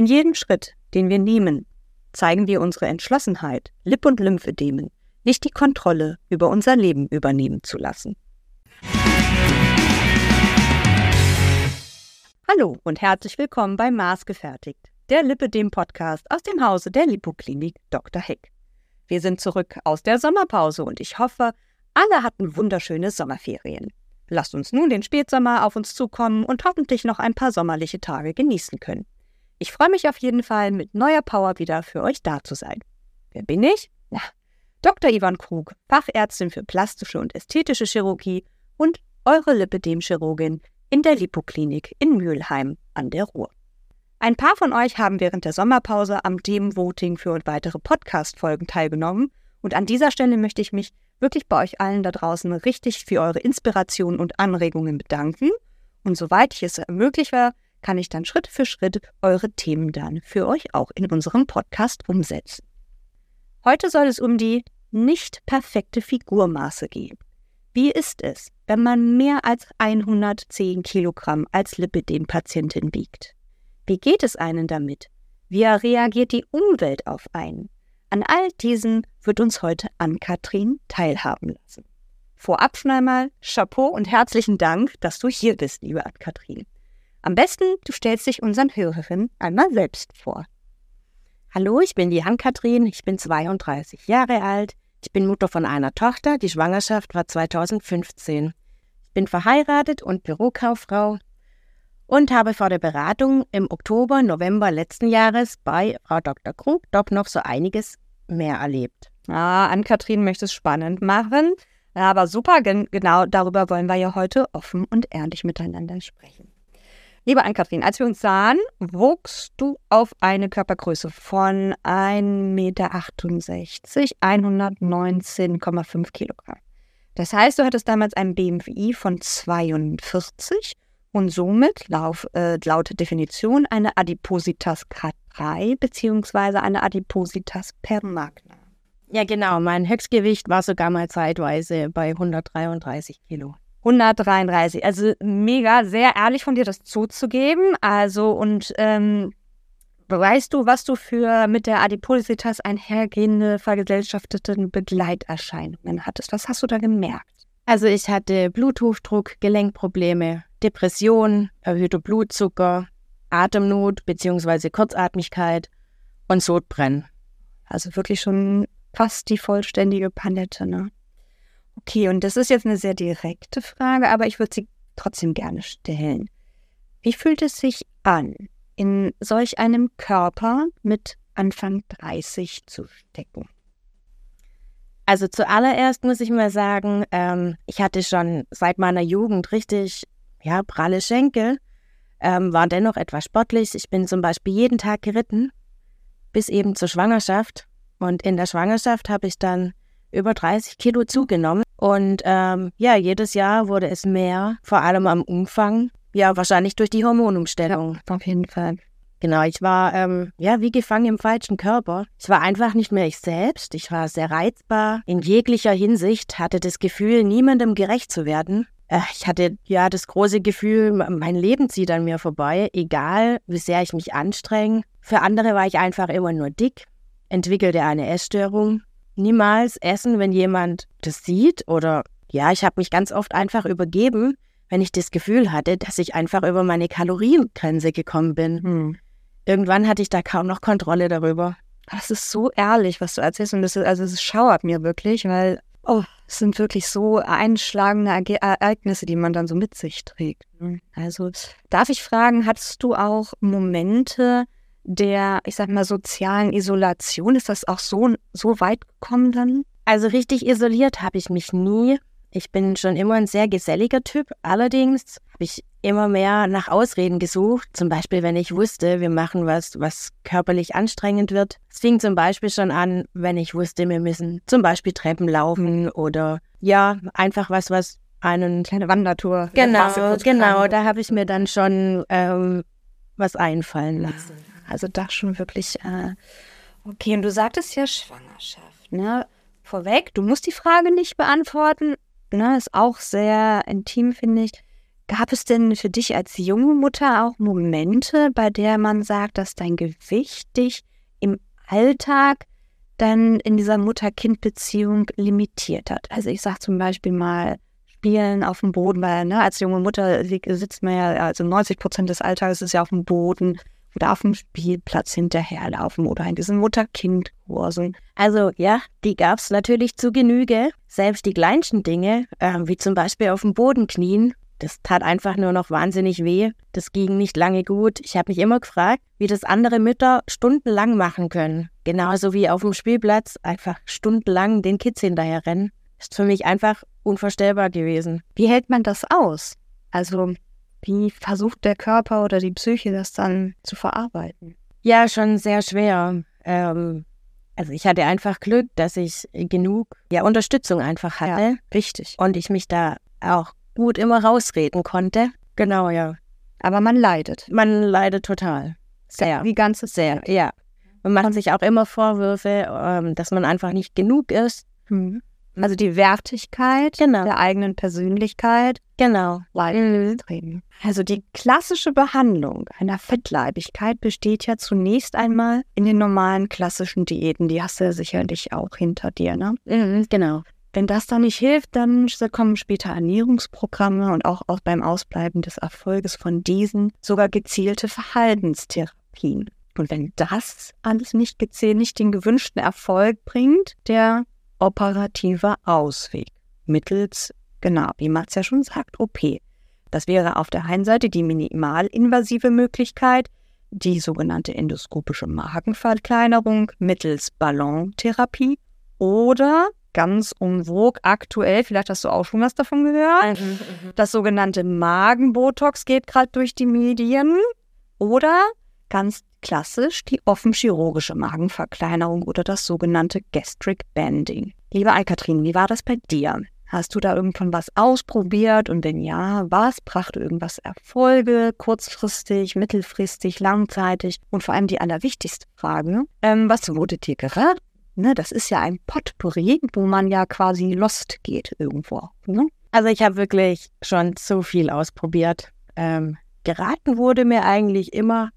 In jedem Schritt, den wir nehmen, zeigen wir unsere Entschlossenheit, Lipp- und Lymphedemen, nicht die Kontrolle über unser Leben übernehmen zu lassen. Hallo und herzlich willkommen bei Maßgefertigt, der Lipidem-Podcast aus dem Hause der Lipoklinik Dr. Heck. Wir sind zurück aus der Sommerpause und ich hoffe, alle hatten wunderschöne Sommerferien. Lasst uns nun den Spätsommer auf uns zukommen und hoffentlich noch ein paar sommerliche Tage genießen können. Ich freue mich auf jeden Fall, mit neuer Power wieder für euch da zu sein. Wer bin ich? Na, Dr. Ivan Krug, Fachärztin für plastische und ästhetische Chirurgie und eure Lipidem-Chirurgin in der Lipoklinik in Mülheim an der Ruhr. Ein paar von euch haben während der Sommerpause am Dem-Voting für weitere Podcast-Folgen teilgenommen und an dieser Stelle möchte ich mich wirklich bei euch allen da draußen richtig für eure Inspiration und Anregungen bedanken. Und soweit ich es möglich war, kann ich dann Schritt für Schritt eure Themen dann für euch auch in unserem Podcast umsetzen. Heute soll es um die nicht perfekte Figurmaße gehen. Wie ist es, wenn man mehr als 110 Kilogramm als Lipidem-Patientin wiegt? Wie geht es einen damit? Wie reagiert die Umwelt auf einen? An all diesen wird uns heute Ann-Kathrin teilhaben lassen. Vorab schon einmal Chapeau und herzlichen Dank, dass du hier bist, liebe Ann-Kathrin. Am besten, du stellst dich unseren Hörerinnen einmal selbst vor. Hallo, ich bin die Ann-Kathrin, ich bin 32 Jahre alt, ich bin Mutter von einer Tochter, die Schwangerschaft war 2015. Ich bin verheiratet und Bürokauffrau und habe vor der Beratung im Oktober, November letzten Jahres bei Frau Dr. Krug doch noch so einiges mehr erlebt. Ah, Ann-Kathrin möchte es spannend machen. Aber super, gen genau darüber wollen wir ja heute offen und ehrlich miteinander sprechen. Liebe Ann-Kathrin, als wir uns sahen, wuchst du auf eine Körpergröße von 1,68 Meter, 119,5 Kilogramm. Das heißt, du hattest damals ein BMI von 42 und somit lauf, äh, laut Definition eine Adipositas Grad 3 bzw. eine Adipositas per Magna. Ja, genau. Mein Höchstgewicht war sogar mal zeitweise bei 133 Kilo. 133. Also mega, sehr ehrlich von dir, das zuzugeben. Also und ähm, weißt du, was du für mit der Adipositas einhergehende vergesellschaftete Begleiterscheinungen hattest? Was hast du da gemerkt? Also ich hatte Bluthochdruck, Gelenkprobleme, Depression, erhöhter Blutzucker, Atemnot bzw. Kurzatmigkeit und Sodbrennen. Also wirklich schon fast die vollständige Palette, ne? Okay, und das ist jetzt eine sehr direkte Frage, aber ich würde sie trotzdem gerne stellen. Wie fühlt es sich an, in solch einem Körper mit Anfang 30 zu stecken? Also zuallererst muss ich mal sagen, ähm, ich hatte schon seit meiner Jugend richtig, ja, pralle Schenkel, ähm, war dennoch etwas sportlich. Ich bin zum Beispiel jeden Tag geritten, bis eben zur Schwangerschaft. Und in der Schwangerschaft habe ich dann über 30 Kilo zugenommen. Und ähm, ja, jedes Jahr wurde es mehr, vor allem am Umfang. Ja, wahrscheinlich durch die Hormonumstellung. Ja, auf jeden Fall. Genau, ich war ähm, ja wie gefangen im falschen Körper. Ich war einfach nicht mehr ich selbst. Ich war sehr reizbar in jeglicher Hinsicht, hatte das Gefühl, niemandem gerecht zu werden. Äh, ich hatte ja das große Gefühl, mein Leben zieht an mir vorbei, egal wie sehr ich mich anstrenge. Für andere war ich einfach immer nur dick, entwickelte eine Essstörung niemals essen, wenn jemand das sieht. Oder ja, ich habe mich ganz oft einfach übergeben, wenn ich das Gefühl hatte, dass ich einfach über meine Kaloriengrenze gekommen bin. Hm. Irgendwann hatte ich da kaum noch Kontrolle darüber. Das ist so ehrlich, was du erzählst. Und das ist, also es schauert mir wirklich, weil oh, es sind wirklich so einschlagende Ereignisse, die man dann so mit sich trägt. Also darf ich fragen, hattest du auch Momente, der, ich sag mal, sozialen Isolation? Ist das auch so, so weit gekommen dann? Also richtig isoliert habe ich mich nie. Ich bin schon immer ein sehr geselliger Typ. Allerdings habe ich immer mehr nach Ausreden gesucht. Zum Beispiel, wenn ich wusste, wir machen was, was körperlich anstrengend wird. Es fing zum Beispiel schon an, wenn ich wusste, wir müssen zum Beispiel Treppen laufen oder ja, einfach was, was einen. Kleine Wandertour. Genau, genau. Da habe ich mir dann schon ähm, was einfallen lassen. Also das schon wirklich. Äh, okay, und du sagtest ja Schwangerschaft, ne? Vorweg, du musst die Frage nicht beantworten. Ne, ist auch sehr intim, finde ich. Gab es denn für dich als junge Mutter auch Momente, bei der man sagt, dass dein Gewicht dich im Alltag dann in dieser Mutter-Kind-Beziehung limitiert hat? Also ich sage zum Beispiel mal, Spielen auf dem Boden, weil ne, als junge Mutter sitzt man ja, also 90 Prozent des Alltags ist ja auf dem Boden oder auf dem Spielplatz hinterherlaufen oder in diesen Mutter-Kind-Kursen. Also ja, die gab es natürlich zu Genüge. Selbst die kleinsten Dinge, äh, wie zum Beispiel auf dem Boden knien, das tat einfach nur noch wahnsinnig weh. Das ging nicht lange gut. Ich habe mich immer gefragt, wie das andere Mütter stundenlang machen können. Genauso wie auf dem Spielplatz einfach stundenlang den Kids hinterher rennen. Ist für mich einfach unvorstellbar gewesen. Wie hält man das aus? Also wie versucht der Körper oder die Psyche das dann zu verarbeiten? Ja, schon sehr schwer. Ähm, also ich hatte einfach Glück, dass ich genug ja, Unterstützung einfach hatte. Ja, richtig. Und ich mich da auch gut immer rausreden konnte. Genau, ja. Aber man leidet. Man leidet total. Sehr. Die ganze Sehr, ja. Man macht sich auch immer Vorwürfe, ähm, dass man einfach nicht genug ist. Mhm. Also die Wertigkeit genau. der eigenen Persönlichkeit. Genau. Mhm. Also die klassische Behandlung einer Fettleibigkeit besteht ja zunächst einmal in den normalen klassischen Diäten. Die hast du ja sicherlich auch hinter dir, ne? Mhm, genau. Wenn das dann nicht hilft, dann kommen später Ernährungsprogramme und auch beim Ausbleiben des Erfolges von diesen sogar gezielte Verhaltenstherapien. Und wenn das alles nicht gezielt, nicht den gewünschten Erfolg bringt, der operative Ausweg mittels, genau, wie Mats ja schon sagt, OP. Das wäre auf der einen Seite die minimalinvasive Möglichkeit, die sogenannte endoskopische Magenverkleinerung mittels Ballontherapie oder ganz umwog aktuell, vielleicht hast du auch schon was davon gehört, mhm, mhm. das sogenannte Magenbotox geht gerade durch die Medien oder ganz klassisch die offenchirurgische Magenverkleinerung oder das sogenannte Gastric Banding. Liebe Alkatrin, wie war das bei dir? Hast du da irgendwann was ausprobiert und wenn ja, was brachte irgendwas Erfolge, kurzfristig, mittelfristig, langzeitig und vor allem die allerwichtigste Frage, ähm, was wurde dir geraten? Ne, das ist ja ein Potpourri, wo man ja quasi lost geht irgendwo. Ne? Also ich habe wirklich schon so viel ausprobiert. Ähm, geraten wurde mir eigentlich immer,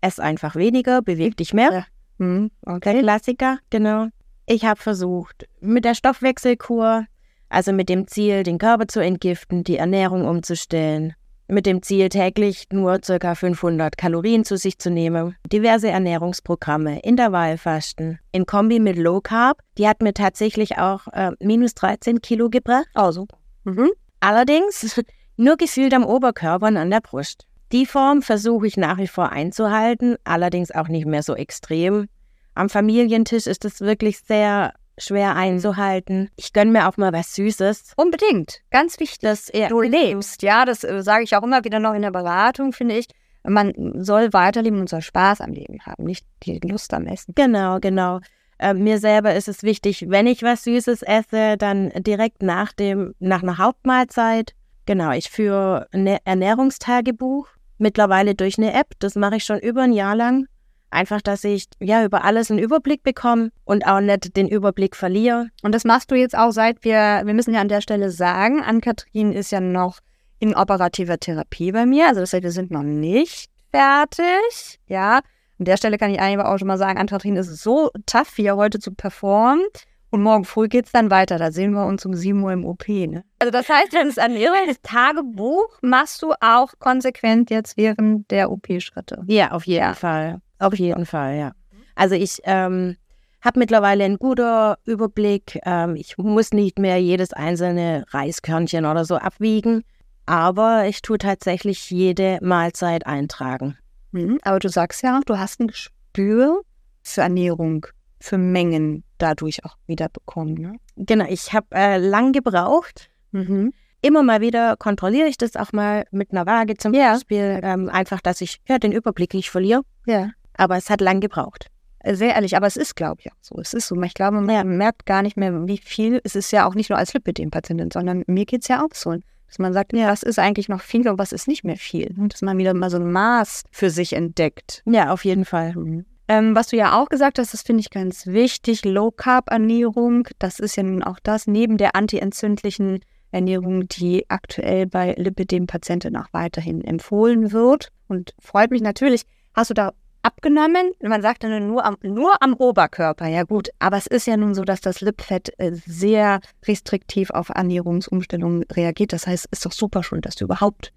ess einfach weniger, beweg dich mehr. Ja. Hm, okay. Klassiker, genau. Ich habe versucht, mit der Stoffwechselkur, also mit dem Ziel, den Körper zu entgiften, die Ernährung umzustellen, mit dem Ziel, täglich nur ca. 500 Kalorien zu sich zu nehmen, diverse Ernährungsprogramme, Intervallfasten, in Kombi mit Low Carb, die hat mir tatsächlich auch äh, minus 13 Kilo gebracht. Super. Mhm. Allerdings nur gefühlt am Oberkörper und an der Brust. Die Form versuche ich nach wie vor einzuhalten, allerdings auch nicht mehr so extrem. Am Familientisch ist es wirklich sehr schwer einzuhalten. Ich gönne mir auch mal was Süßes. Unbedingt. Ganz wichtig, dass du lebst. Ja, das äh, sage ich auch immer wieder noch in der Beratung, finde ich. Man soll weiterleben und soll Spaß am Leben haben, nicht die Lust am Essen. Genau, genau. Äh, mir selber ist es wichtig, wenn ich was Süßes esse, dann direkt nach dem, nach einer Hauptmahlzeit. Genau, ich führe ein Ernährungstagebuch mittlerweile durch eine App. Das mache ich schon über ein Jahr lang. Einfach, dass ich ja über alles einen Überblick bekomme und auch nicht den Überblick verliere. Und das machst du jetzt auch seit wir, wir müssen ja an der Stelle sagen, Ann-Kathrin ist ja noch in operativer Therapie bei mir. Also das heißt, wir sind noch nicht fertig. Ja. An der Stelle kann ich eigentlich auch schon mal sagen, Ann-Kathrin ist so tough, hier heute zu performen. Und morgen früh geht es dann weiter. Da sehen wir uns um 7 Uhr im OP. Ne? Also das heißt, das Ernährungstagebuch machst du auch konsequent jetzt während der OP-Schritte. Ja, auf jeden ja. Fall. Auf jeden Fall, ja. Also ich ähm, habe mittlerweile einen guten Überblick. Ähm, ich muss nicht mehr jedes einzelne Reiskörnchen oder so abwiegen, aber ich tue tatsächlich jede Mahlzeit eintragen. Mhm, aber du sagst ja, du hast ein Gespür für Ernährung, für Mengen dadurch auch wieder bekommen. Ne? Genau, ich habe äh, lang gebraucht. Mhm. Immer mal wieder kontrolliere ich das auch mal mit einer Waage zum ja. Beispiel. Ähm, einfach, dass ich ja, den Überblick nicht verliere. Ja. Aber es hat lang gebraucht. Äh, sehr ehrlich, aber es ist, glaube ich, auch so. Es ist so. Ich glaube, man ja. merkt gar nicht mehr, wie viel. Es ist ja auch nicht nur als Lipidem-Patientin, sondern mir geht es ja auch so. Dass man sagt, ja, was ist eigentlich noch viel und was ist nicht mehr viel. Dass man wieder mal so ein Maß für sich entdeckt. Ja, auf jeden Fall. Mhm. Ähm, was du ja auch gesagt hast, das finde ich ganz wichtig, Low-Carb-Ernährung, das ist ja nun auch das, neben der antientzündlichen Ernährung, die aktuell bei Lipidem-Patienten auch weiterhin empfohlen wird. Und freut mich natürlich, hast du da abgenommen? Man sagt dann nur am, nur am Oberkörper, ja gut. Aber es ist ja nun so, dass das Lipfett äh, sehr restriktiv auf Ernährungsumstellungen reagiert. Das heißt, es ist doch super schon, dass du überhaupt.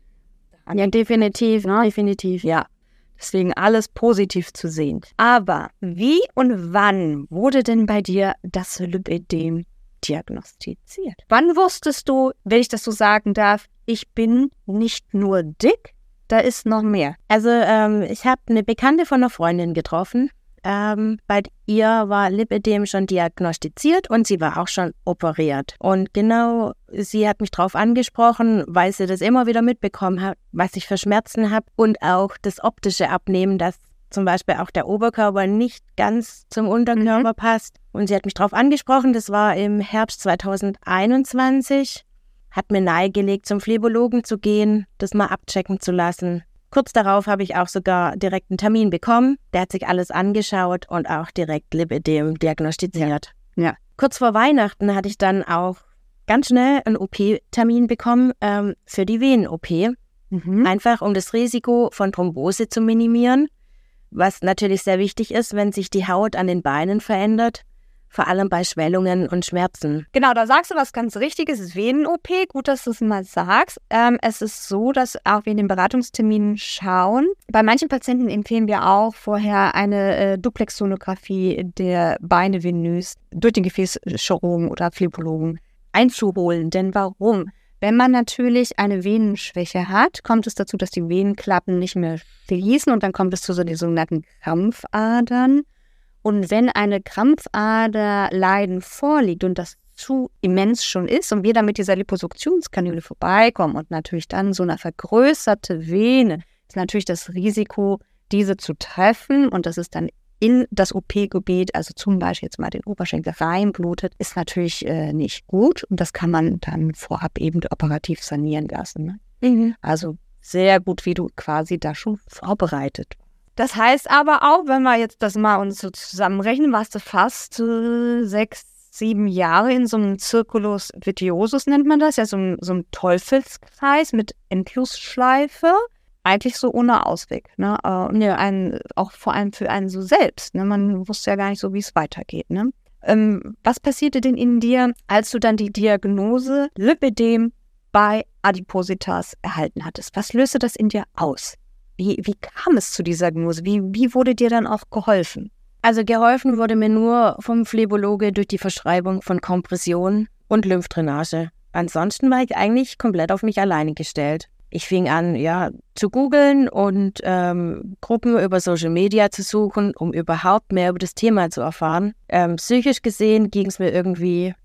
Ja, definitiv, ne? definitiv. Ja, Deswegen alles positiv zu sehen. Aber wie und wann wurde denn bei dir das Lipödem diagnostiziert? Wann wusstest du, wenn ich das so sagen darf, ich bin nicht nur dick, da ist noch mehr? Also ähm, ich habe eine Bekannte von einer Freundin getroffen ähm, bei ihr war Lipödem schon diagnostiziert und sie war auch schon operiert. Und genau, sie hat mich darauf angesprochen, weil sie das immer wieder mitbekommen hat, was ich für Schmerzen habe und auch das optische Abnehmen, dass zum Beispiel auch der Oberkörper nicht ganz zum Unterkörper mhm. passt. Und sie hat mich darauf angesprochen, das war im Herbst 2021, hat mir nahegelegt, zum Phlebologen zu gehen, das mal abchecken zu lassen. Kurz darauf habe ich auch sogar direkt einen Termin bekommen. Der hat sich alles angeschaut und auch direkt Lipidem diagnostiziert. Ja. Kurz vor Weihnachten hatte ich dann auch ganz schnell einen OP-Termin bekommen ähm, für die Venen-OP. Mhm. Einfach um das Risiko von Thrombose zu minimieren, was natürlich sehr wichtig ist, wenn sich die Haut an den Beinen verändert vor allem bei Schwellungen und Schmerzen. Genau, da sagst du was ganz Richtiges. Venen-OP. Gut, dass du es mal sagst. Ähm, es ist so, dass auch wir in den Beratungsterminen schauen. Bei manchen Patienten empfehlen wir auch vorher eine äh, Duplexsonographie der Beine venös durch den Gefäßchirurgen oder Phlebologen einzuholen. Denn warum? Wenn man natürlich eine Venenschwäche hat, kommt es dazu, dass die Venenklappen nicht mehr schließen und dann kommt es zu so den sogenannten Krampfadern. Und wenn eine Krampfaderleiden vorliegt und das zu immens schon ist und wir dann mit dieser Liposuktionskanüle vorbeikommen und natürlich dann so eine vergrößerte Vene, ist natürlich das Risiko, diese zu treffen und das ist dann in das OP-Gebiet, also zum Beispiel jetzt mal den Oberschenkel reinblutet, ist natürlich äh, nicht gut und das kann man dann vorab eben operativ sanieren lassen. Ne? Mhm. Also sehr gut, wie du quasi da schon vorbereitet das heißt aber auch, wenn wir jetzt das mal uns so zusammenrechnen, warst du fast äh, sechs, sieben Jahre in so einem Circulus vitiosus, nennt man das, ja, so, ein, so einem Teufelskreis mit Endlosschleife. Eigentlich so ohne Ausweg. Ne? Äh, und ja, ein, auch vor allem für einen so selbst. Ne? Man wusste ja gar nicht so, wie es weitergeht. Ne? Ähm, was passierte denn in dir, als du dann die Diagnose Lipidem bei Adipositas erhalten hattest? Was löste das in dir aus? Wie, wie kam es zu dieser Diagnose? Wie, wie wurde dir dann auch geholfen? Also geholfen wurde mir nur vom Phlebologe durch die Verschreibung von Kompression und Lymphdrainage. Ansonsten war ich eigentlich komplett auf mich alleine gestellt. Ich fing an, ja, zu googeln und ähm, Gruppen über Social Media zu suchen, um überhaupt mehr über das Thema zu erfahren. Ähm, psychisch gesehen ging es mir irgendwie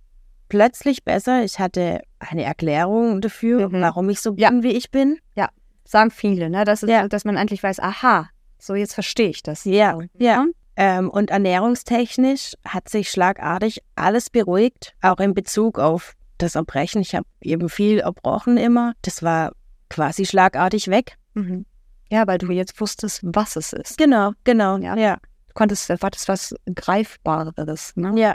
plötzlich besser. Ich hatte eine Erklärung dafür, mhm. warum ich so bin, ja. wie ich bin. Ja sagen viele, ne? Das ist, ja. dass man endlich weiß, aha, so jetzt verstehe ich das. Ja, ja. Ähm, und ernährungstechnisch hat sich schlagartig alles beruhigt, auch in Bezug auf das Erbrechen. Ich habe eben viel erbrochen immer. Das war quasi schlagartig weg. Mhm. Ja, weil du jetzt wusstest, was es ist. Genau, genau, ja. ja. Du konntest, war das was Greifbares, ne? Ja,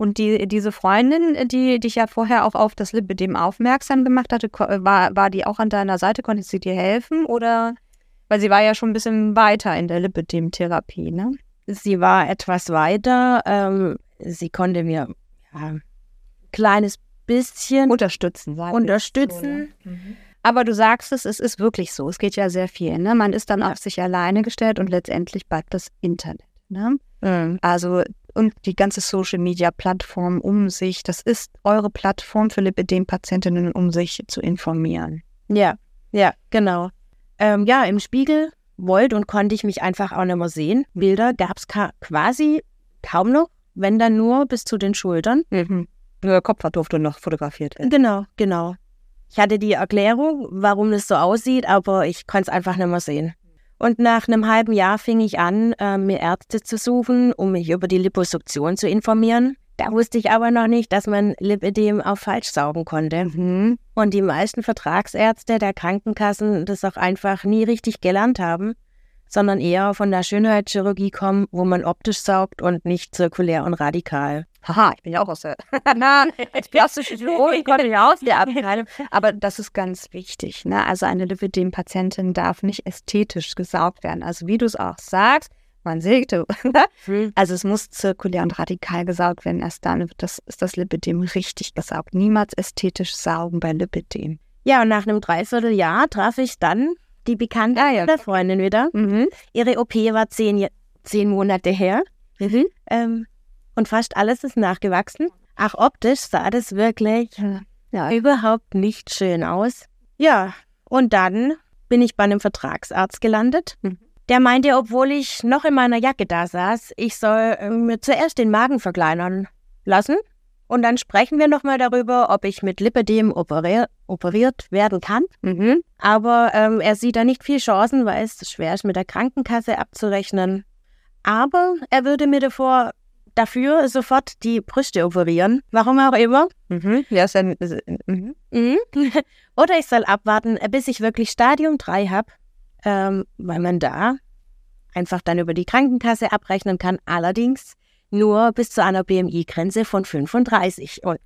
und die, diese Freundin, die dich ja vorher auch auf das Lipidem aufmerksam gemacht hatte, war, war die auch an deiner Seite? Konnte sie dir helfen? Oder, weil sie war ja schon ein bisschen weiter in der Lipidem-Therapie, ne? Sie war etwas weiter. Ähm, sie konnte mir ja, ein kleines bisschen unterstützen. Unterstützen. So, ne? mhm. Aber du sagst es, es ist wirklich so. Es geht ja sehr viel. Ne? Man ist dann ja. auf sich alleine gestellt und letztendlich bleibt das Internet. Ne? Mhm. Also und die ganze Social Media Plattform um sich. Das ist eure Plattform für Lipidem-Patientinnen, um sich zu informieren. Ja, ja, genau. Ähm, ja, im Spiegel wollte und konnte ich mich einfach auch nicht mehr sehen. Bilder gab es quasi kaum noch, wenn dann nur bis zu den Schultern. Mhm. Nur der Kopf durfte noch fotografiert werden. Genau, genau. Ich hatte die Erklärung, warum es so aussieht, aber ich konnte es einfach nicht mehr sehen. Und nach einem halben Jahr fing ich an, äh, mir Ärzte zu suchen, um mich über die Liposuktion zu informieren. Da wusste ich aber noch nicht, dass man Lipidem auch falsch saugen konnte. Mhm. Und die meisten Vertragsärzte der Krankenkassen das auch einfach nie richtig gelernt haben, sondern eher von der Schönheitschirurgie kommen, wo man optisch saugt und nicht zirkulär und radikal. Haha, ich bin ja auch aus der, na, als plastische Chirurgin komme ich aus der Abteilung. Aber das ist ganz wichtig. Ne? Also eine Lipidem-Patientin darf nicht ästhetisch gesaugt werden. Also wie du es auch sagst, man sieht, Hm. also es muss zirkulär und radikal gesaugt werden. Erst dann wird das, ist das Lipidem richtig gesaugt. Niemals ästhetisch saugen bei Lipidem. Ja, und nach einem Dreivierteljahr traf ich dann die bekannte Ah, ja. Freundin wieder. Mhm. Ihre OP war zehn, zehn Monate her Mhm. ähm, und fast alles ist nachgewachsen. Auch optisch sah das wirklich Ja. überhaupt nicht schön aus. Ja, und dann bin ich bei einem Vertragsarzt gelandet. Mhm. Der meinte, obwohl ich noch in meiner Jacke da saß, ich soll äh, mir zuerst den Magen verkleinern lassen. Und dann sprechen wir nochmal darüber, ob ich mit Lipidem operier operiert werden kann. Mhm. Aber ähm, er sieht da nicht viel Chancen, weil es schwer ist, mit der Krankenkasse abzurechnen. Aber er würde mir davor, dafür sofort die Brüste operieren. Warum auch immer. Mhm. Ja, ist ist, mhm. Mhm. Oder ich soll abwarten, bis ich wirklich Stadium 3 habe, ähm, weil man da einfach dann über die Krankenkasse abrechnen kann. Allerdings nur bis zu einer BMI-Grenze von 35. Und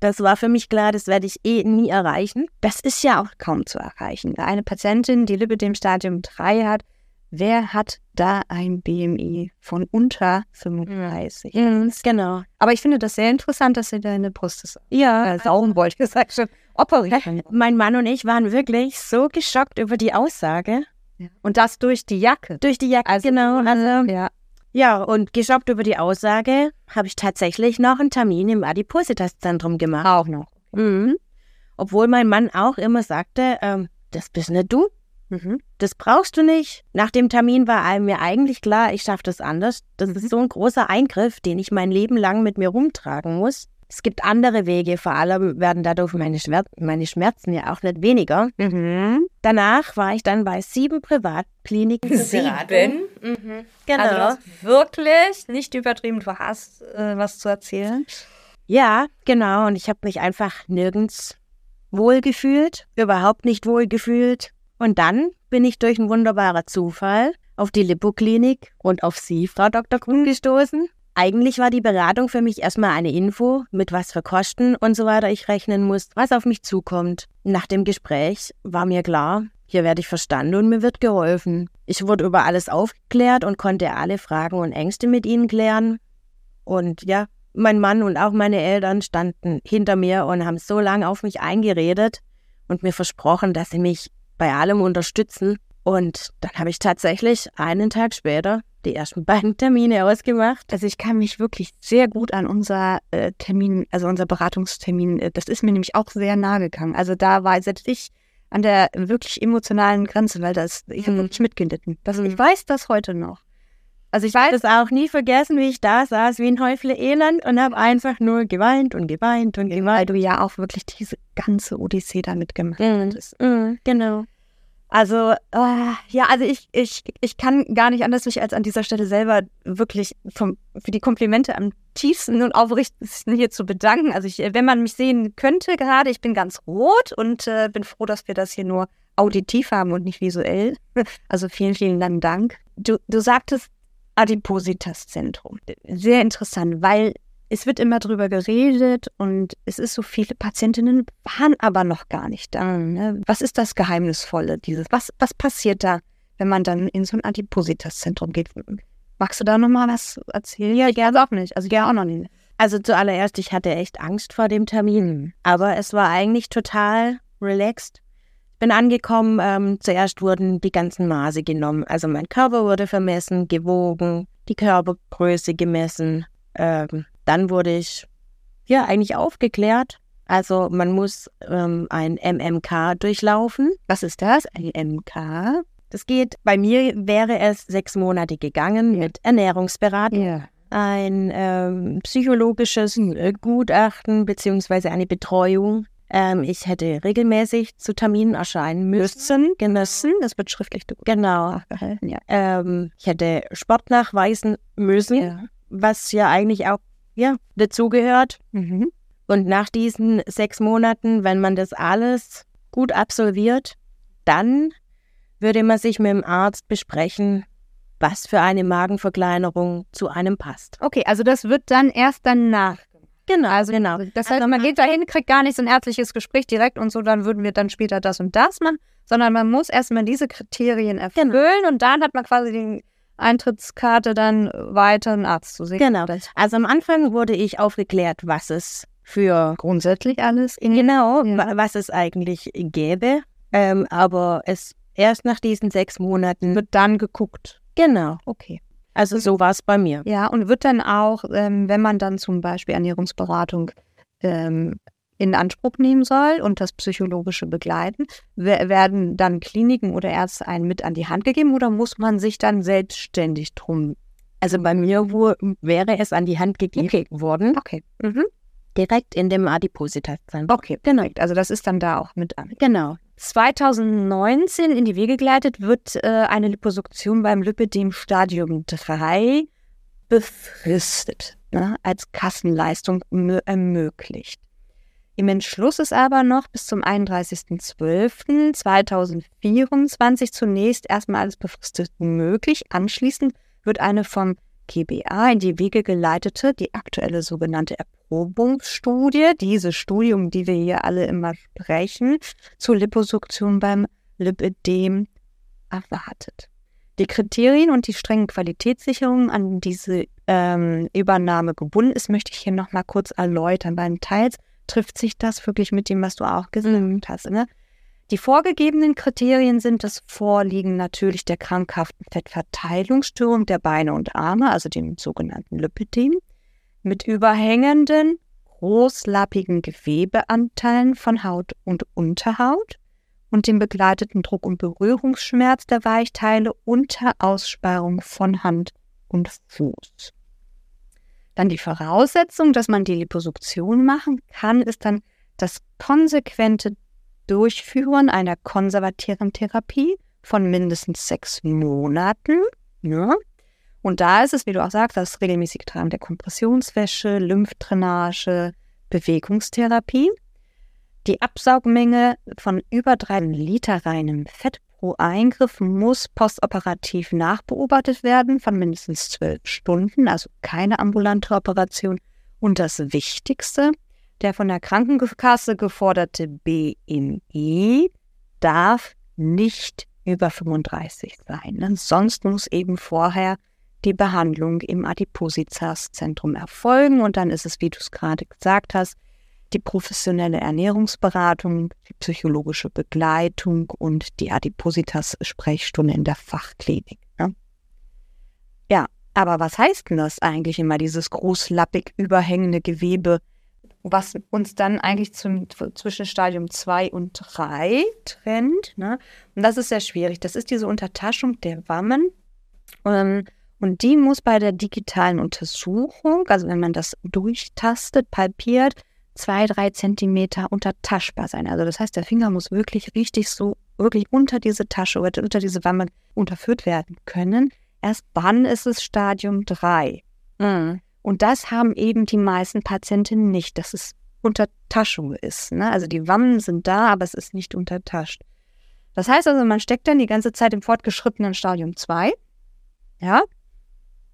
das war für mich klar, das werde ich eh nie erreichen. Das ist ja auch kaum zu erreichen. Eine Patientin, die Lipidem Stadium 3 hat, wer hat da ein BMI von unter 35? Genau. Aber ich finde das sehr interessant, dass sie deine Brüste sa- Ja, äh, saugen wollte, gesagt schon, operieren. mein Mann und ich waren wirklich so geschockt über die Aussage. Und das durch die Jacke. Durch die Jacke, Also- genau. Also, Ja. Ja, und geschockt über die Aussage habe ich tatsächlich noch einen Termin im Adipositas-Zentrum gemacht. Auch noch. Mhm. Obwohl mein Mann auch immer sagte, ähm, das bist nicht du, Mhm. das brauchst du nicht. Nach dem Termin war mir eigentlich klar, ich schaffe das anders. Das Mhm. ist so ein großer Eingriff, den ich mein Leben lang mit mir rumtragen muss. Es gibt andere Wege, vor allem werden dadurch meine, Schwer meine Schmerzen ja auch nicht weniger. Mhm. Danach war ich dann bei sieben Privatkliniken. Beratung. Mhm. Genau. Also wirklich nicht übertrieben, du hast äh, was zu erzählen. Ja, genau. Und ich habe mich einfach nirgends wohlgefühlt, überhaupt nicht wohlgefühlt. Und dann bin ich durch einen wunderbaren Zufall auf die Lipoklinik und auf Sie, Frau Dr. Kuhn, gestoßen. Eigentlich war die Beratung für mich erstmal eine Info, mit was für Kosten und so weiter ich rechnen muss, was auf mich zukommt. Nach dem Gespräch war mir klar, hier werde ich verstanden und mir wird geholfen. Ich wurde über alles aufgeklärt und konnte alle Fragen und Ängste mit ihnen klären. Und ja, mein Mann und auch meine Eltern standen hinter mir und haben so lange auf mich eingeredet und mir versprochen, dass sie mich bei allem unterstützen. Und dann habe ich tatsächlich einen Tag später die ersten beiden Termine ausgemacht. Also ich kann mich wirklich sehr gut an unser äh, Termin, also unser Beratungstermin, äh, das ist mir nämlich auch sehr nahe gegangen. Also da war selbst ich an der wirklich emotionalen Grenze, weil das, ich habe Mhm. wirklich mitgelitten. Das, Mhm. Ich weiß das heute noch. Also ich weiß, Das auch nie vergessen, wie ich da saß wie ein Häufle Elend und habe einfach nur geweint und geweint und weil geweint. du ja auch wirklich diese ganze Odyssee damit gemacht Mhm. hast. Mhm, genau. Also, äh, ja, also ich, ich, ich kann gar nicht anders mich als an dieser Stelle selber wirklich vom, für die Komplimente am tiefsten und aufrichtigsten hier zu bedanken. Also ich, wenn man mich sehen könnte gerade, ich bin ganz rot und äh, bin froh, dass wir das hier nur auditiv haben und nicht visuell. Also vielen, vielen lieben Dank. Du, du sagtest Adipositas-Zentrum. Sehr interessant, weil es wird immer drüber geredet und es ist so viele Patientinnen waren aber noch gar nicht da. Ne? Was ist das Geheimnisvolle dieses? Was, was passiert da, wenn man dann in so ein Adipositas-Zentrum geht? Magst du da nochmal was erzählen? Ja, gerne auch nicht. Also ja auch noch nicht. Also zuallererst, ich hatte echt Angst vor dem Termin. Aber es war eigentlich total relaxed. Bin angekommen, ähm, zuerst wurden die ganzen Maße genommen. Also mein Körper wurde vermessen, gewogen, die Körpergröße gemessen. Ähm, dann wurde ich ja eigentlich aufgeklärt. Also man muss ähm, ein MMK durchlaufen. Was ist das? Ein MK? Das geht, bei mir wäre es sechs Monate gegangen mit Ernährungsberatung Ja. ein ähm, psychologisches äh, Gutachten beziehungsweise eine Betreuung. Ähm, ich hätte regelmäßig zu Terminen erscheinen müssen. Genossen, das wird schriftlich Genau. gehalten, ja. Ähm, ich hätte Sport nachweisen müssen, ja. was ja eigentlich auch ja, dazugehört. Mhm. Und nach diesen sechs Monaten, wenn man das alles gut absolviert, dann würde man sich mit dem Arzt besprechen, was für eine Magenverkleinerung zu einem passt. Okay, also das wird dann erst danach. Genau, Also genau. Das heißt, Also man geht dahin, kriegt gar nicht so ein ärztliches Gespräch direkt und so, dann würden wir dann später das und das machen, sondern man muss erstmal diese Kriterien erfüllen und dann hat man quasi die Eintrittskarte, dann weiter einen Arzt zu sehen. Genau. Also am Anfang wurde ich aufgeklärt, was es für grundsätzlich alles. genau, Ja. wa- was es eigentlich gäbe. Ähm, aber es erst nach diesen sechs Monaten. Wird dann geguckt. Genau. Okay. Also so war es bei mir. Ja, und wird dann auch, ähm, wenn man dann zum Beispiel Ernährungsberatung ähm, in Anspruch nehmen soll und das psychologische begleiten, wer- werden dann Kliniken oder Ärzte einen mit an die Hand gegeben oder muss man sich dann selbstständig drum? Also bei mir wo, wäre es an die Hand gegeben Okay. worden, Okay. Mhm. direkt in dem Adipositas-Zentrum. Okay, genau. Also das ist dann da auch mit an. Genau. 2019 in die Wege geleitet wird äh, eine Liposuktion beim Lipidem Stadium 3 befristet, ne, als Kassenleistung mö- ermöglicht. Im Entschluss ist aber noch bis zum 31.12.2024 zunächst erstmal alles befristet möglich. Anschließend wird eine vom GBA in die Wege geleitete, die aktuelle sogenannte Erprobungsstudie, diese Studie, um die wir hier alle immer sprechen, zur Liposuktion beim Lipödem erwartet. Die Kriterien und die strengen Qualitätssicherungen, an diese ähm, Übernahme gebunden ist, möchte ich hier nochmal kurz erläutern. Beim Teils trifft sich das wirklich mit dem, was du auch gesagt hast. Ne? Die vorgegebenen Kriterien sind das Vorliegen natürlich der krankhaften Fettverteilungsstörung der Beine und Arme, also dem sogenannten Lipödem, mit überhängenden, großlappigen Gewebeanteilen von Haut und Unterhaut und dem begleiteten Druck- und Berührungsschmerz der Weichteile unter Aussparung von Hand und Fuß. Dann die Voraussetzung, dass man die Liposuktion machen kann, ist dann das konsequente Durchführen einer konservativen Therapie von mindestens sechs Monaten. Ja. Und da ist es, wie du auch sagst, das regelmäßige Tragen der Kompressionswäsche, Lymphdrainage, Bewegungstherapie. Die Absaugmenge von über drei Liter reinem Fett pro Eingriff muss postoperativ nachbeobachtet werden von mindestens zwölf Stunden, also keine ambulante Operation. Und das Wichtigste, der von der Krankenkasse geforderte BMI darf nicht über 35 sein. Ne? Sonst muss eben vorher die Behandlung im Adipositas-Zentrum erfolgen. Und dann ist es, wie du es gerade gesagt hast, die professionelle Ernährungsberatung, die psychologische Begleitung und die Adipositas-Sprechstunde in der Fachklinik. Ne? Ja, aber was heißt denn das eigentlich immer, dieses großlappig überhängende Gewebe, was uns dann eigentlich zum, zwischen Stadium 2 und 3 trennt? Ne? Und das ist sehr schwierig. Das ist diese Untertaschung der Wammen. Ähm, und die muss bei der digitalen Untersuchung, also wenn man das durchtastet, palpiert, zwei, drei Zentimeter untertaschbar sein. Also das heißt, der Finger muss wirklich richtig so, wirklich unter diese Tasche oder unter diese Wamme unterführt werden können. Erst dann ist es Stadium 3. Mhm. Und das haben eben die meisten Patientinnen nicht, dass es Untertaschung ist. Ne? Also die Wammen sind da, aber es ist nicht untertascht. Das heißt also, man steckt dann die ganze Zeit im fortgeschrittenen Stadium 2. Ja.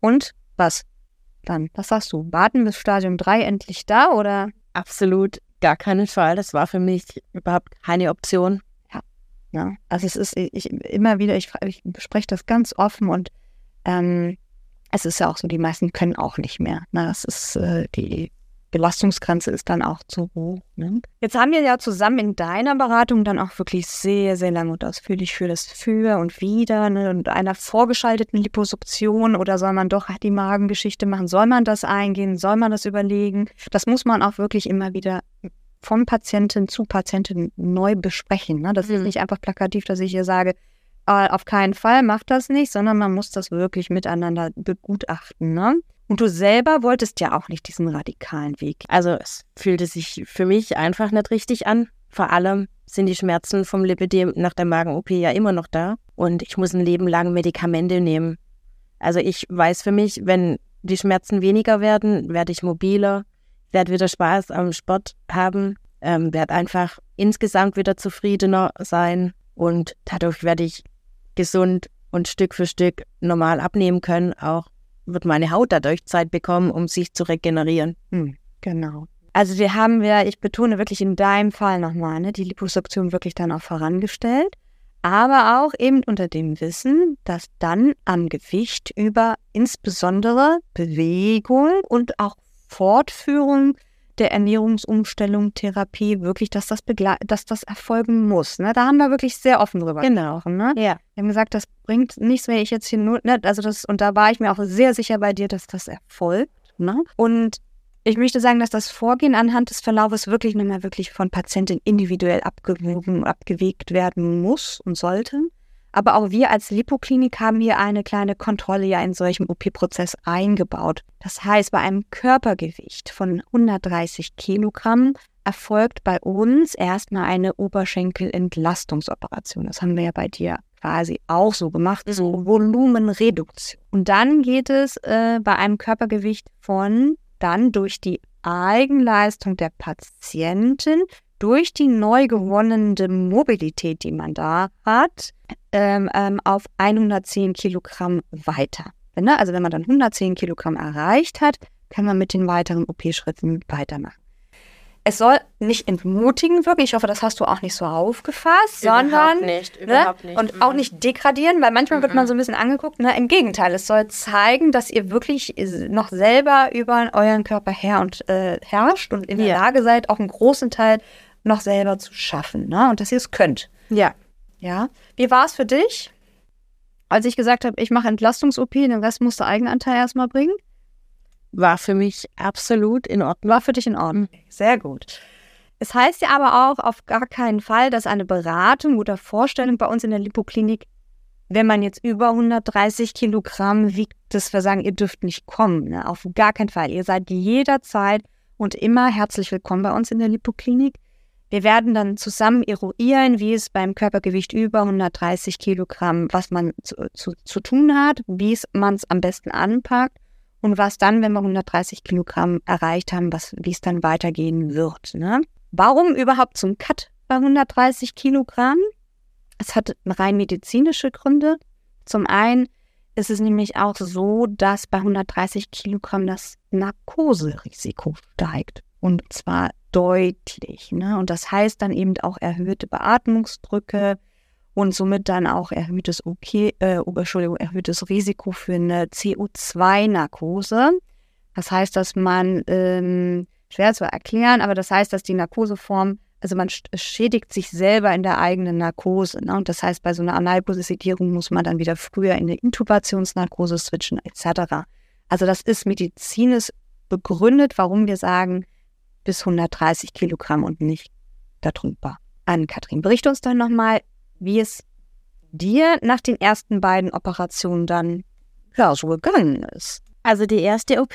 Und was? Dann, was sagst du? Warten bis Stadium 3 endlich da oder? Absolut gar keinen Fall. Das war für mich überhaupt keine Option. Ja, also es ist ich immer wieder, ich, ich bespreche das ganz offen und ähm, es ist ja auch so, die meisten können auch nicht mehr. Ne? Das ist äh, die Belastungsgrenze ist dann auch zu hoch. Ne? Jetzt haben wir ja zusammen in deiner Beratung dann auch wirklich sehr, sehr lange und ausführlich für das Für und Wider ne? und einer vorgeschalteten Liposuktion oder soll man doch die Magengeschichte machen? Soll man das eingehen? Soll man das überlegen? Das muss man auch wirklich immer wieder von Patientin zu Patientin neu besprechen. Ne? Das ist Mhm. nicht einfach plakativ, dass ich hier sage, äh, auf keinen Fall macht das nicht, sondern man muss das wirklich miteinander begutachten. Ne? Und du selber wolltest ja auch nicht diesen radikalen Weg. Also es fühlte sich für mich einfach nicht richtig an. Vor allem sind die Schmerzen vom Lipidem nach der Magen-OP ja immer noch da. Und ich muss ein Leben lang Medikamente nehmen. Also ich weiß für mich, wenn die Schmerzen weniger werden, werde ich mobiler, werde wieder Spaß am Sport haben, ähm, werde einfach insgesamt wieder zufriedener sein und dadurch werde ich gesund und Stück für Stück normal abnehmen können, auch wird meine Haut dadurch Zeit bekommen, um sich zu regenerieren. Hm, genau. Also wir haben wir, ich betone wirklich in deinem Fall nochmal, ne, die Liposuktion wirklich dann auch vorangestellt, aber auch eben unter dem Wissen, dass dann am Gewicht über insbesondere Bewegung und auch Fortführung der Ernährungsumstellung, Therapie, wirklich, dass das, dass das erfolgen muss. Ne? Da haben wir wirklich sehr offen drüber genau. gesprochen. Ne? Ja. Wir haben gesagt, das bringt nichts, wenn ich jetzt hier nur, ne? also das, und da war ich mir auch sehr sicher bei dir, dass das erfolgt. Ne? Und ich möchte sagen, dass das Vorgehen anhand des Verlaufes wirklich nochmal wirklich von Patienten individuell abgewogen, abgewegt werden muss und sollte. Aber auch wir als Lipoklinik haben hier eine kleine Kontrolle ja in solchem OP-Prozess eingebaut. Das heißt, bei einem Körpergewicht von 130 Kilogramm erfolgt bei uns erstmal eine Oberschenkelentlastungsoperation. Das haben wir ja bei dir quasi auch so gemacht, so mhm. Volumenreduktion. Und dann geht es äh, bei einem Körpergewicht von dann durch die Eigenleistung der Patientin durch die neu gewonnene Mobilität, die man da hat, ähm, ähm, auf 110 Kilogramm weiter. Ne? Also wenn man dann 110 Kilogramm erreicht hat, kann man mit den weiteren OP-Schritten weitermachen. Es soll nicht entmutigen wirken. Ich hoffe, das hast du auch nicht so aufgefasst, überhaupt sondern nicht, ne? überhaupt ne? nicht. und auch nicht degradieren, weil manchmal wird man so ein bisschen angeguckt. Ne? Im Gegenteil, es soll zeigen, dass ihr wirklich noch selber über euren Körper her und äh, herrscht und in der Ja. Lage seid, auch einen großen Teil noch selber zu schaffen, ne? Und dass ihr es könnt. Ja. Ja. Wie war es für dich, als ich gesagt habe, ich mache Entlastungs-OP, den Rest musst du Eigenanteil erstmal bringen? War für mich absolut in Ordnung. War für dich in Ordnung. Sehr gut. Es heißt ja aber auch auf gar keinen Fall, dass eine Beratung oder Vorstellung bei uns in der Lipoklinik, wenn man jetzt über 130 Kilogramm wiegt, dass wir sagen, ihr dürft nicht kommen. Ne? Auf gar keinen Fall. Ihr seid jederzeit und immer herzlich willkommen bei uns in der Lipoklinik. Wir werden dann zusammen eruieren, wie es beim Körpergewicht über 130 Kilogramm, was man zu, zu, zu tun hat, wie man es am besten anpackt und was dann, wenn wir 130 Kilogramm erreicht haben, wie es dann weitergehen wird. Ne? Warum überhaupt zum Cut bei 130 Kilogramm? Es hat rein medizinische Gründe. Zum einen ist es nämlich auch so, dass bei 130 Kilogramm das Narkoserisiko steigt. Und zwar deutlich. Ne? Und das heißt dann eben auch erhöhte Beatmungsdrücke und somit dann auch erhöhtes, okay, äh, Entschuldigung, erhöhtes Risiko für eine CO2-Narkose. Das heißt, dass man, ähm, schwer zu erklären, aber das heißt, dass die Narkoseform, also man schädigt sich selber in der eigenen Narkose. Ne? Und das heißt, bei so einer Analposisedierung muss man dann wieder früher in eine Intubationsnarkose switchen, etc. Also das ist medizinisch begründet, warum wir sagen, bis 130 Kilogramm und nicht darüber. An Kathrin, berichte uns dann nochmal, wie es dir nach den ersten beiden Operationen dann ja, so gegangen ist. Also die erste OP,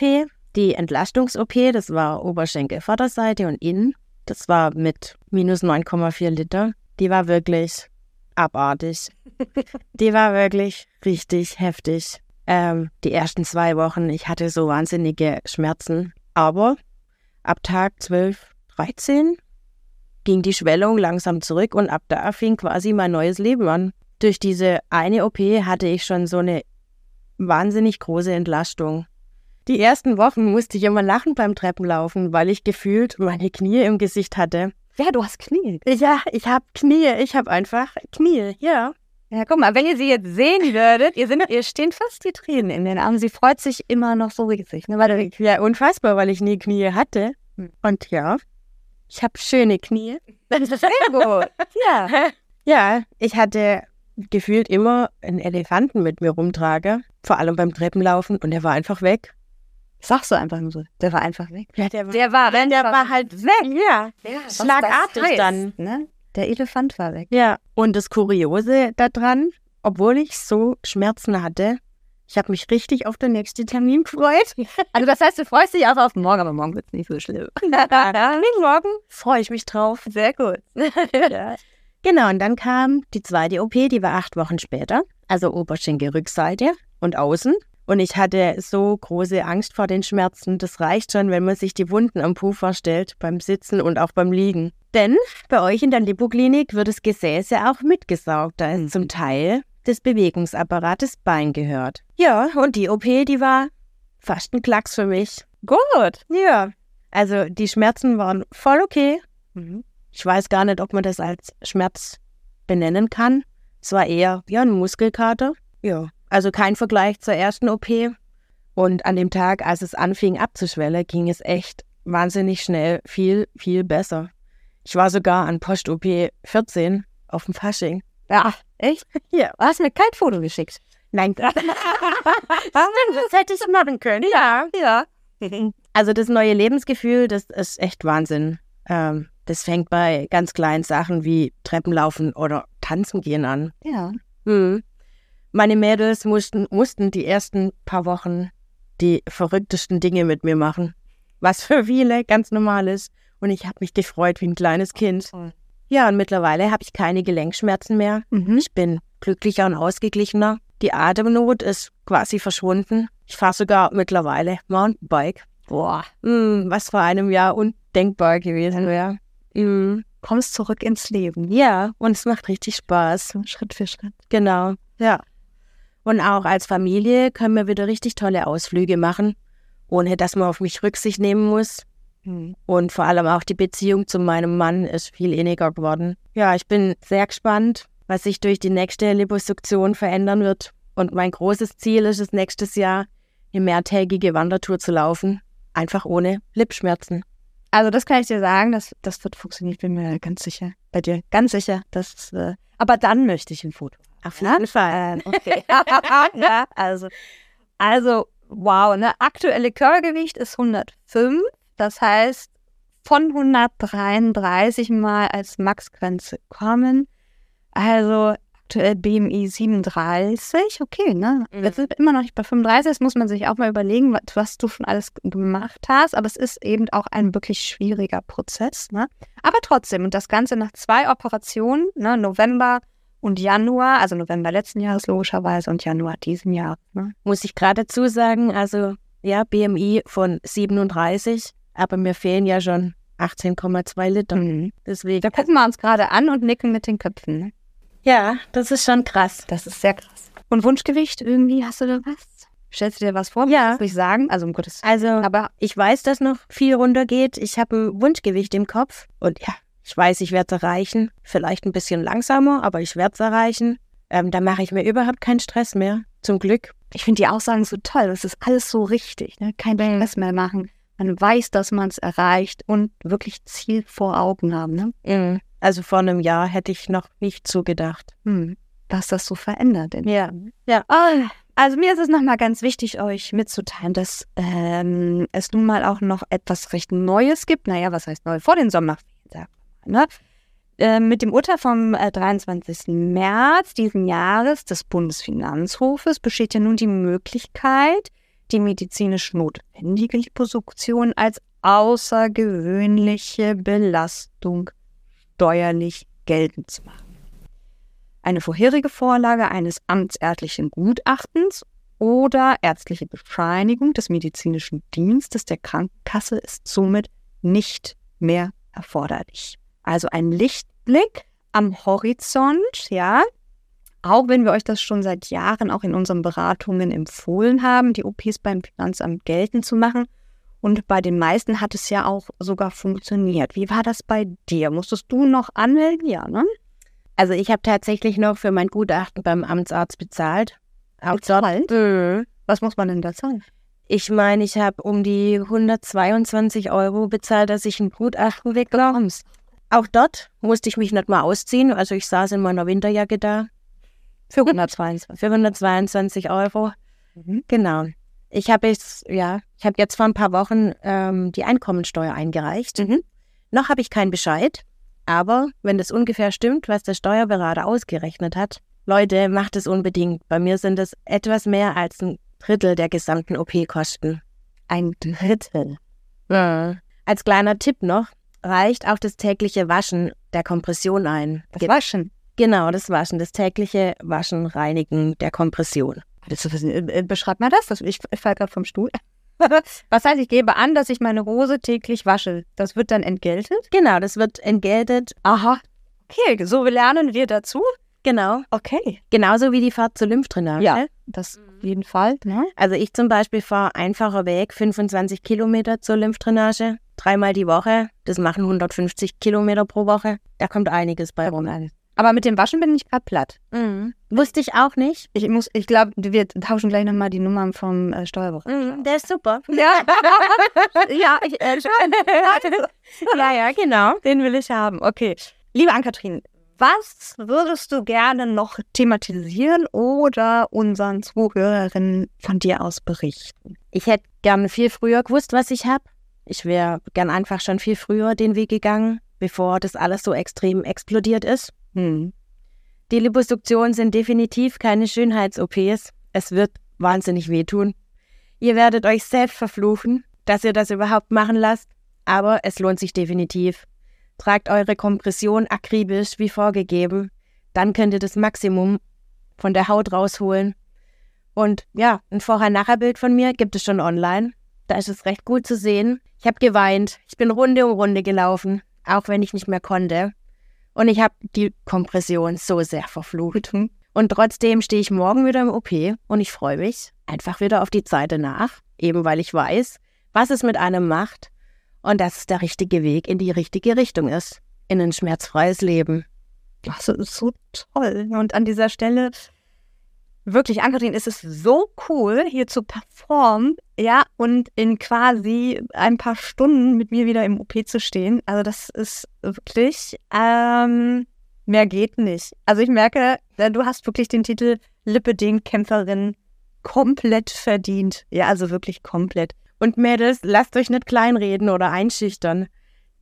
die Entlastungs-OP, das war Oberschenkel Vorderseite und innen. Das war mit minus 9,4 Liter. Die war wirklich abartig. die war wirklich richtig heftig. Ähm, die ersten zwei Wochen, ich hatte so wahnsinnige Schmerzen. Aber ab Tag 12, 13 ging die Schwellung langsam zurück und ab da fing quasi mein neues Leben an. Durch diese eine OP hatte ich schon so eine wahnsinnig große Entlastung. Die ersten Wochen musste ich immer lachen beim Treppenlaufen, weil ich gefühlt meine Knie im Gesicht hatte. Ja, du hast Knie. Ja, ich habe Knie. Ich habe einfach Knie, ja. Ja, guck mal, wenn ihr sie jetzt sehen würdet, ihr, sind, ihr stehen fast die Tränen in den Armen. Sie freut sich immer noch so riesig. Ne? Weil Ja, unfassbar, weil ich nie Knie hatte. Und ja, ich habe schöne Knie. sehr gut. Ja. Ja, ich hatte gefühlt immer einen Elefanten mit mir rumtrage, vor allem beim Treppenlaufen und der war einfach weg. Sagst du einfach nur so. Der war einfach weg. Ja, der war, Der war, der war halt weg. Ja, ja, schlagartig das heißt, dann. Ne? Der Elefant war weg. Ja, und das Kuriose daran, obwohl ich so Schmerzen hatte, ich habe mich richtig auf den nächsten Termin gefreut. Also das heißt, du freust dich auch auf morgen, aber morgen wird es nicht so schlimm. Morgen freue ich mich drauf. Sehr gut. Ja. Genau, und dann kam die zweite OP, die war acht Wochen später, also Oberschenkelrückseite und außen. Und ich hatte so große Angst vor den Schmerzen. Das reicht schon, wenn man sich die Wunden am Po vorstellt, beim Sitzen und auch beim Liegen. Denn bei euch in der Lipoklinik wird das Gesäß ja auch mitgesaugt. Da ist Mhm. zum Teil des Bewegungsapparates Bein gehört. Ja, und die OP, die war fast ein Klacks für mich. Gut. Ja, also die Schmerzen waren voll okay. Mhm. Ich weiß gar nicht, ob man das als Schmerz benennen kann. Es war eher ja, ein Muskelkater. Ja, also kein Vergleich zur ersten OP. Und an dem Tag, als es anfing abzuschwellen, ging es echt wahnsinnig schnell, viel, viel besser. Ich war sogar an Post-OP 14 auf dem Fasching. Ja, echt? Ja. Du hast mir kein Foto geschickt. Nein, das hätte ich machen können. Ja. Ja. Also das neue Lebensgefühl, das ist echt Wahnsinn. Ähm, das fängt bei ganz kleinen Sachen wie Treppenlaufen oder Tanzen gehen an. Ja. Hm. Meine Mädels mussten, mussten die ersten paar Wochen die verrücktesten Dinge mit mir machen. Was für viele ganz normal ist. Und ich habe mich gefreut wie ein kleines Kind. Ja, und mittlerweile habe ich keine Gelenkschmerzen mehr. Mhm. Ich bin glücklicher und ausgeglichener. Die Atemnot ist quasi verschwunden. Ich fahre sogar mittlerweile Mountainbike. Boah. Hm, was vor einem Jahr undenkbar gewesen wäre. Hm. Kommst zurück ins Leben. Ja, und es macht richtig Spaß. Schritt für Schritt. Genau, ja. Und auch als Familie können wir wieder richtig tolle Ausflüge machen, ohne dass man auf mich Rücksicht nehmen muss. Mhm. Und vor allem auch die Beziehung zu meinem Mann ist viel inniger geworden. Ja, ich bin sehr gespannt, was sich durch die nächste Liposuktion verändern wird. Und mein großes Ziel ist es, nächstes Jahr eine mehrtägige Wandertour zu laufen. Einfach ohne Lipschmerzen. Also das kann ich dir sagen, das, das wird funktionieren, ich bin mir ganz sicher. Bei dir, ganz sicher. Das, äh, aber dann möchte ich ein Foto. Auf Ja? Ähm, okay. ja, also, also, wow, ne? Aktuelle Körpergewicht ist 105. Das heißt, von 133 mal als Maxgrenze kommen. Also aktuell BMI 37. Okay, ne? Mhm. Wir sind immer noch nicht bei 35. Das muss man sich auch mal überlegen, was, du schon alles gemacht hast. Aber es ist eben auch ein wirklich schwieriger Prozess. Ne? Aber trotzdem, und das Ganze nach zwei Operationen, ne? November und Januar, also November letzten Jahres logischerweise und Januar diesen Jahres. Ne? Muss ich gerade dazu sagen, also ja, BMI von 37, aber mir fehlen ja schon 18,2 Liter. Deswegen. Da gucken wir uns gerade an und nicken mit den Köpfen. Ne? Ja, das ist schon krass. Das ist sehr krass. Und Wunschgewicht irgendwie, hast du da was? Stellst du dir was vor? Ja. Muss ich sagen? Also um Gottes Also, Aber ich weiß, dass noch viel runtergeht. Ich habe ein Wunschgewicht im Kopf. Und ja, ich weiß, ich werde es erreichen. Vielleicht ein bisschen langsamer, aber ich werde es erreichen. Ähm, da mache ich mir überhaupt keinen Stress mehr. Zum Glück. ich finde die Aussagen so toll. Das ist alles so richtig. Ne? Kein Stress mehr machen. Man weiß, dass man es erreicht und wirklich Ziel vor Augen haben. Ne? Mhm. Also vor einem Jahr hätte ich noch nicht so gedacht. Hm. Was das so verändert. Denn. Ja. Ah, Also mir ist es nochmal ganz wichtig, euch mitzuteilen, dass ähm, es nun mal auch noch etwas recht Neues gibt. Naja, was heißt neu? Vor den Sommerferien, mal. Ne? Äh, mit dem Urteil vom äh, 23. März diesen Jahres des Bundesfinanzhofes besteht ja nun die Möglichkeit, die medizinisch notwendige Liposuktion als außergewöhnliche Belastung steuerlich geltend zu machen eine vorherige Vorlage eines amtsärztlichen Gutachtens oder ärztliche Bescheinigung des medizinischen Dienstes der Krankenkasse ist somit nicht mehr erforderlich. Also ein Lichtblick am Horizont, ja. Auch wenn wir euch das schon seit Jahren auch in unseren Beratungen empfohlen haben, die OPs beim Finanzamt geltend zu machen. Und bei den meisten hat es ja auch sogar funktioniert. Wie war das bei dir? Musstest du noch anmelden? Ja, ne? Also ich habe tatsächlich noch für mein Gutachten beim Amtsarzt bezahlt. Auch Bezahlt? dort. Mhm. Was muss man denn da zahlen? Ich meine, ich habe um die 122 Euro bezahlt, dass ich ein Gutachten bekomme. Auch dort musste ich mich nicht mal ausziehen. Also ich saß in meiner Winterjacke da Für 122. für 122 Euro. Mhm. Genau. Ich habe jetzt, ja, ich habe jetzt vor ein paar Wochen ähm, die Einkommensteuer eingereicht. Mhm. Noch habe ich keinen Bescheid, aber wenn das ungefähr stimmt, was der Steuerberater ausgerechnet hat, Leute, macht es unbedingt. Bei mir sind es etwas mehr als ein Drittel der gesamten OP-Kosten. Ein Drittel. Als kleiner Tipp noch, reicht auch das tägliche Waschen der Kompression ein. Das Ge- Waschen. genau, das Waschen, das tägliche Waschen, Reinigen der Kompression. Das, äh, äh, beschreib mal das. das ich ich fall gerade vom Stuhl. Was heißt, ich gebe an, dass ich meine Hose täglich wasche. Das wird dann entgeltet? Genau, das wird entgeltet. Aha. Okay, so lernen wir dazu. genau. Okay. Genauso wie die Fahrt zur Lymphdrainage. Ja, das auf jeden Fall. Ne? Also ich zum Beispiel fahre einfacher Weg 25 Kilometer zur Lymphdrainage, dreimal die Woche. Das machen 150 Kilometer pro Woche. Da kommt einiges bei rum. Aber mit dem Waschen bin ich gerade platt. Mhm. Wusste ich auch nicht. Ich muss, ich glaube, wir tauschen gleich nochmal die Nummern vom äh, Steuerberater. Mhm, der ist super. Ja, ja, ich, äh, Ja, ja, genau. den will ich haben. Okay. Liebe Ann-Kathrin, was würdest du gerne noch thematisieren oder unseren Zuhörerinnen von dir aus berichten? Ich hätte gerne viel früher gewusst, was ich habe. Ich wäre gern einfach schon viel früher den Weg gegangen, bevor das alles so extrem explodiert ist. Hm. Die Liposuktionen sind definitiv keine Schönheits-OPs. Es wird wahnsinnig wehtun. Ihr werdet euch selbst verfluchen, dass ihr das überhaupt machen lasst, aber es lohnt sich definitiv. Tragt eure Kompression akribisch wie vorgegeben, dann könnt ihr das Maximum von der Haut rausholen. Und ja, ein Vorher-Nachher-Bild von mir gibt es schon online. Da ist es recht gut zu sehen. Ich habe geweint. Ich bin Runde um Runde gelaufen, auch wenn ich nicht mehr konnte. Und ich habe die Kompression so sehr verflucht. Und trotzdem stehe ich morgen wieder im OP und ich freue mich einfach wieder auf die Zeit danach, eben weil ich weiß, was es mit einem macht und dass es der richtige Weg in die richtige Richtung ist. In ein schmerzfreies Leben. Das ist so toll. Und an dieser Stelle, wirklich, Ankarin, ist es so cool, hier zu performen, ja, und in quasi ein paar Stunden mit mir wieder im OP zu stehen. Also, das ist wirklich, ähm, mehr geht nicht. Also, ich merke, äh, du hast wirklich den Titel Lipidem-Kämpferin komplett verdient. Ja, also wirklich komplett. Und Mädels, lasst euch nicht kleinreden oder einschüchtern.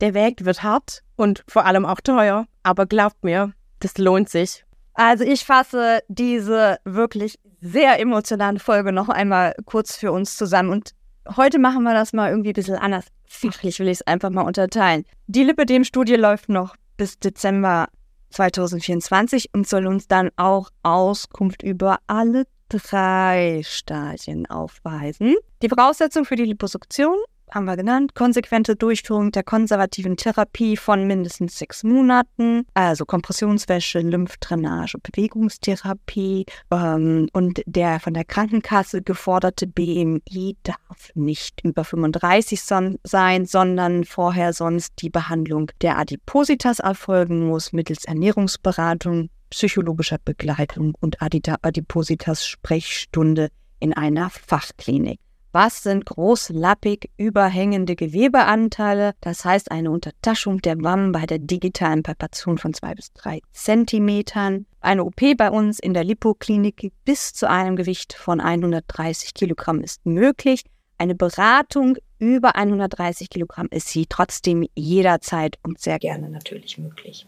Der Weg wird hart und vor allem auch teuer, aber glaubt mir, das lohnt sich. Also ich fasse diese wirklich sehr emotionale Folge noch einmal kurz für uns zusammen und heute machen wir das mal irgendwie ein bisschen anders. Fachlich will ich es einfach mal unterteilen. Die Lipidem-Studie läuft noch bis Dezember 2024 und soll uns dann auch Auskunft über alle drei Stadien aufweisen. Die Voraussetzung für die Liposuktion haben wir genannt, konsequente Durchführung der konservativen Therapie von mindestens sechs Monaten, also Kompressionswäsche, Lymphdrainage, Bewegungstherapie ähm, und der von der Krankenkasse geforderte BMI darf nicht über 35 son sein, sondern vorher sonst die Behandlung der Adipositas erfolgen muss mittels Ernährungsberatung, psychologischer Begleitung und Adipositas Sprechstunde in einer Fachklinik. Was sind großlappig überhängende Gewebeanteile? Das heißt eine Untertaschung der Wammen bei der digitalen Palpation von zwei bis drei Zentimetern. Eine OP bei uns in der Lipoklinik bis zu einem Gewicht von 130 Kilogramm ist möglich. Eine Beratung über 130 Kilogramm ist sie trotzdem jederzeit und sehr gerne natürlich möglich.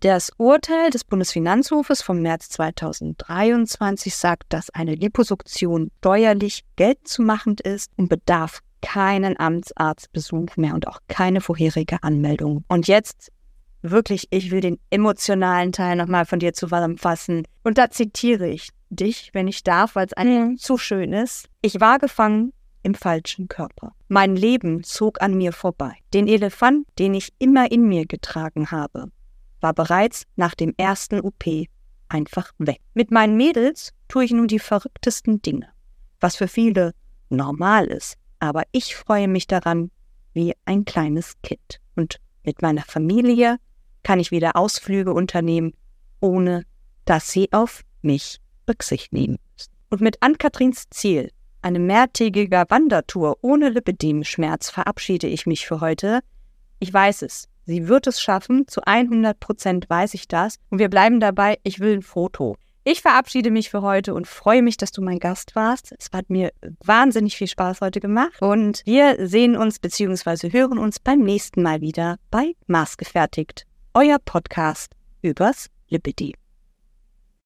Das Urteil des Bundesfinanzhofes vom März 2023 sagt, dass eine Liposuktion steuerlich geltend ist und bedarf keinen Amtsarztbesuch mehr und auch keine vorherige Anmeldung. Und jetzt wirklich, ich will den emotionalen Teil nochmal von dir zusammenfassen. Und da zitiere ich dich, wenn ich darf, weil es einfach mhm. zu schön ist. Ich war gefangen im falschen Körper. Mein Leben zog an mir vorbei. Den Elefant, den ich immer in mir getragen habe, war bereits nach dem ersten OP einfach weg. Mit meinen Mädels tue ich nun die verrücktesten Dinge, was für viele normal ist, aber ich freue mich daran wie ein kleines Kind. Und mit meiner Familie kann ich wieder Ausflüge unternehmen, ohne dass sie auf mich Rücksicht nehmen müssen. Und mit Ann-Katrins Ziel, eine mehrtägige Wandertour ohne Lipidem-Schmerz, verabschiede ich mich für heute. Ich weiß es, Sie wird es schaffen, zu 100 Prozent weiß ich das. Und wir bleiben dabei, ich will ein Foto. Ich verabschiede mich für heute und freue mich, dass du mein Gast warst. Es hat mir wahnsinnig viel Spaß heute gemacht. Und wir sehen uns bzw. hören uns beim nächsten Mal wieder bei Maßgefertigt, euer Podcast übers Lipidem.